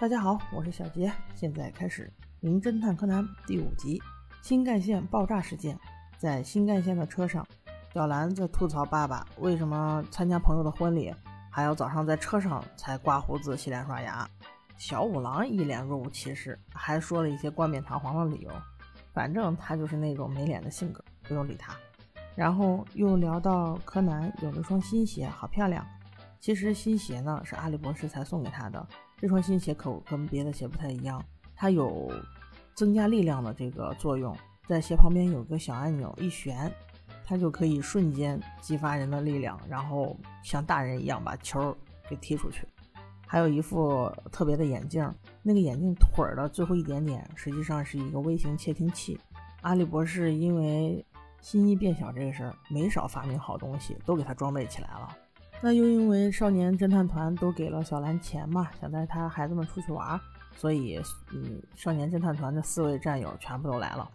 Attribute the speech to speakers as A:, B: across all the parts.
A: 大家好，我是小杰，现在开始《名侦探柯南》第五集新干线爆炸事件。在新干线的车上，小兰在吐槽爸爸为什么参加朋友的婚礼还要早上在车上才刮胡子、洗脸、刷牙。小五郎一脸若无其事，还说了一些冠冕堂皇的理由。反正他就是那种没脸的性格，不用理他。然后又聊到柯南有了双新鞋，好漂亮。其实新鞋呢是阿笠博士才送给他的。这双新鞋口跟别的鞋不太一样，它有增加力量的这个作用，在鞋旁边有个小按钮，一旋，它就可以瞬间激发人的力量，然后像大人一样把球给踢出去。还有一副特别的眼镜，那个眼镜腿的最后一点点，实际上是一个微型窃听器。阿笠博士因为心意变小这个事儿，没少发明好东西，都给他装备起来了。那又因为少年侦探团都给了小兰钱嘛，想带他孩子们出去玩，所以，嗯，少年侦探团的四位战友全部都来了。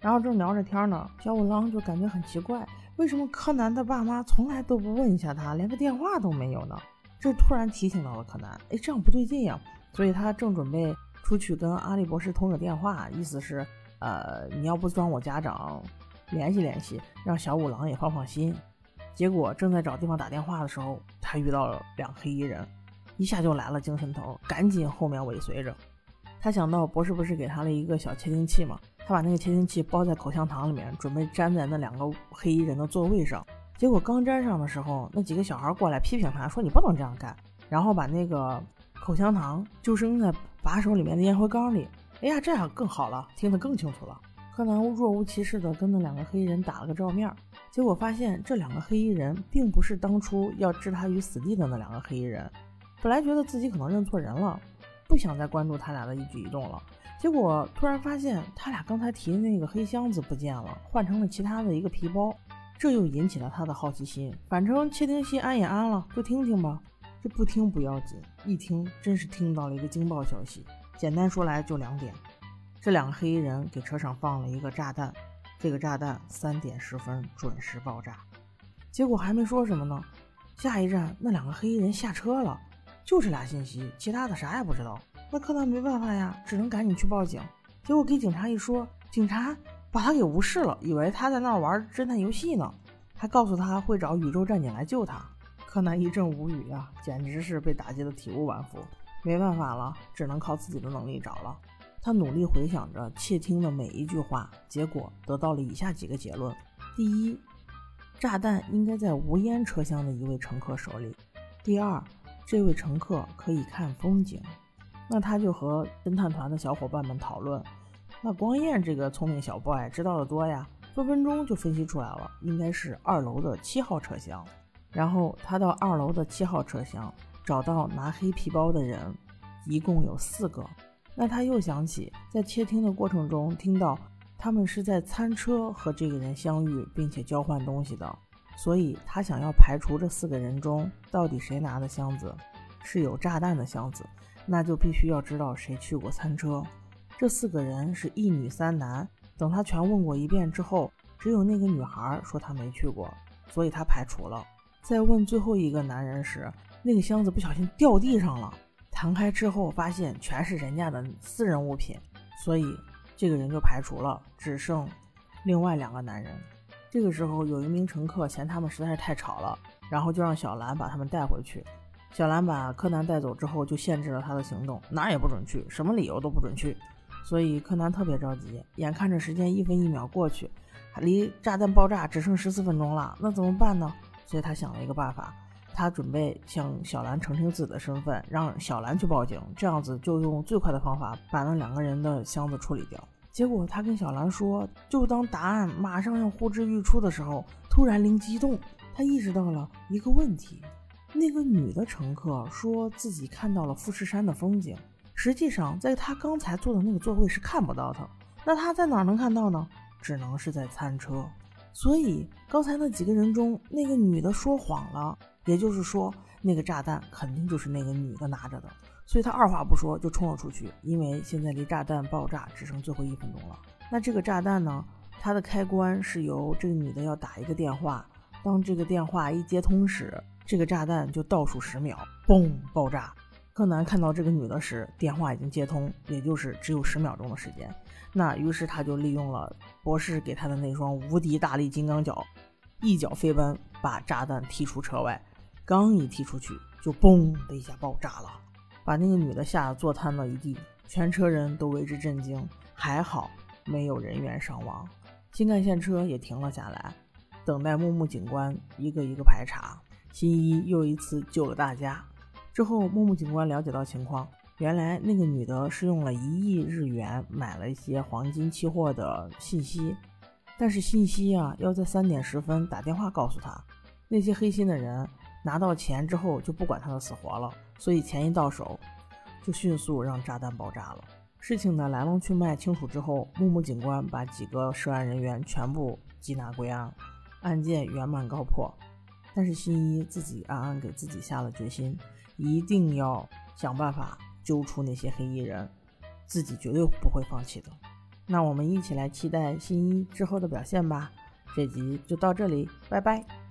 A: 然后正聊着天呢，小五郎就感觉很奇怪，为什么柯南的爸妈从来都不问一下他，连个电话都没有呢？这突然提醒到了柯南，哎，这样不对劲呀！所以他正准备出去跟阿笠博士通个电话，意思是，呃，你要不装我家长，联系联系，让小五郎也放放心。结果正在找地方打电话的时候，他遇到了两个黑衣人，一下就来了精神头，赶紧后面尾随着。他想到博士不是给他了一个小窃听器吗？他把那个窃听器包在口香糖里面，准备粘在那两个黑衣人的座位上。结果刚粘上的时候，那几个小孩过来批评他说：“你不能这样干。”然后把那个口香糖就扔在把手里面的烟灰缸里。哎呀，这样更好了，听得更清楚了。柯南若无其事地跟那两个黑衣人打了个照面。结果发现这两个黑衣人并不是当初要置他于死地的那两个黑衣人。本来觉得自己可能认错人了，不想再关注他俩的一举一动了。结果突然发现他俩刚才提的那个黑箱子不见了，换成了其他的一个皮包。这又引起了他的好奇心。反正窃听器安也安了，就听听吧。这不听不要紧，一听真是听到了一个惊爆消息。简单说来就两点：这两个黑衣人给车上放了一个炸弹。这个炸弹三点十分准时爆炸，结果还没说什么呢，下一站那两个黑衣人下车了，就这俩信息，其他的啥也不知道。那柯南没办法呀，只能赶紧去报警。结果给警察一说，警察把他给无视了，以为他在那玩侦探游戏呢，还告诉他会找宇宙战警来救他。柯南一阵无语呀，简直是被打击的体无完肤。没办法了，只能靠自己的能力找了。他努力回想着窃听的每一句话，结果得到了以下几个结论：第一，炸弹应该在无烟车厢的一位乘客手里；第二，这位乘客可以看风景。那他就和侦探团的小伙伴们讨论。那光彦这个聪明小 boy 知道的多呀，分分钟就分析出来了，应该是二楼的七号车厢。然后他到二楼的七号车厢，找到拿黑皮包的人，一共有四个。那他又想起，在窃听的过程中听到他们是在餐车和这个人相遇，并且交换东西的，所以他想要排除这四个人中到底谁拿的箱子是有炸弹的箱子，那就必须要知道谁去过餐车。这四个人是一女三男，等他全问过一遍之后，只有那个女孩说她没去过，所以他排除了。在问最后一个男人时，那个箱子不小心掉地上了。弹开之后，发现全是人家的私人物品，所以这个人就排除了，只剩另外两个男人。这个时候，有一名乘客嫌他们实在是太吵了，然后就让小兰把他们带回去。小兰把柯南带走之后，就限制了他的行动，哪也不准去，什么理由都不准去。所以柯南特别着急，眼看着时间一分一秒过去，离炸弹爆炸只剩十四分钟了，那怎么办呢？所以他想了一个办法。他准备向小兰澄清自己的身份，让小兰去报警，这样子就用最快的方法把那两个人的箱子处理掉。结果他跟小兰说，就当答案马上要呼之欲出的时候，突然灵机一动，他意识到了一个问题：那个女的乘客说自己看到了富士山的风景，实际上在他刚才坐的那个座位是看不到的。那他在哪能看到呢？只能是在餐车。所以刚才那几个人中，那个女的说谎了。也就是说，那个炸弹肯定就是那个女的拿着的，所以他二话不说就冲了出去。因为现在离炸弹爆炸只剩最后一分钟了。那这个炸弹呢？它的开关是由这个女的要打一个电话，当这个电话一接通时，这个炸弹就倒数十秒，嘣爆炸。柯南看到这个女的时，电话已经接通，也就是只有十秒钟的时间。那于是他就利用了博士给他的那双无敌大力金刚脚，一脚飞奔，把炸弹踢出车外。刚一踢出去，就嘣的一下爆炸了，把那个女的吓得坐瘫了一地，全车人都为之震惊。还好没有人员伤亡，新干线车也停了下来，等待木木警官一个一个排查。新一又一次救了大家。之后，木木警官了解到情况，原来那个女的是用了一亿日元买了一些黄金期货的信息，但是信息啊要在三点十分打电话告诉他。那些黑心的人拿到钱之后就不管他的死活了，所以钱一到手就迅速让炸弹爆炸了。事情的来龙去脉清楚之后，木木警官把几个涉案人员全部缉拿归案，案件圆满告破。但是新一自己暗暗给自己下了决心。一定要想办法揪出那些黑衣人，自己绝对不会放弃的。那我们一起来期待新一之后的表现吧。这集就到这里，拜拜。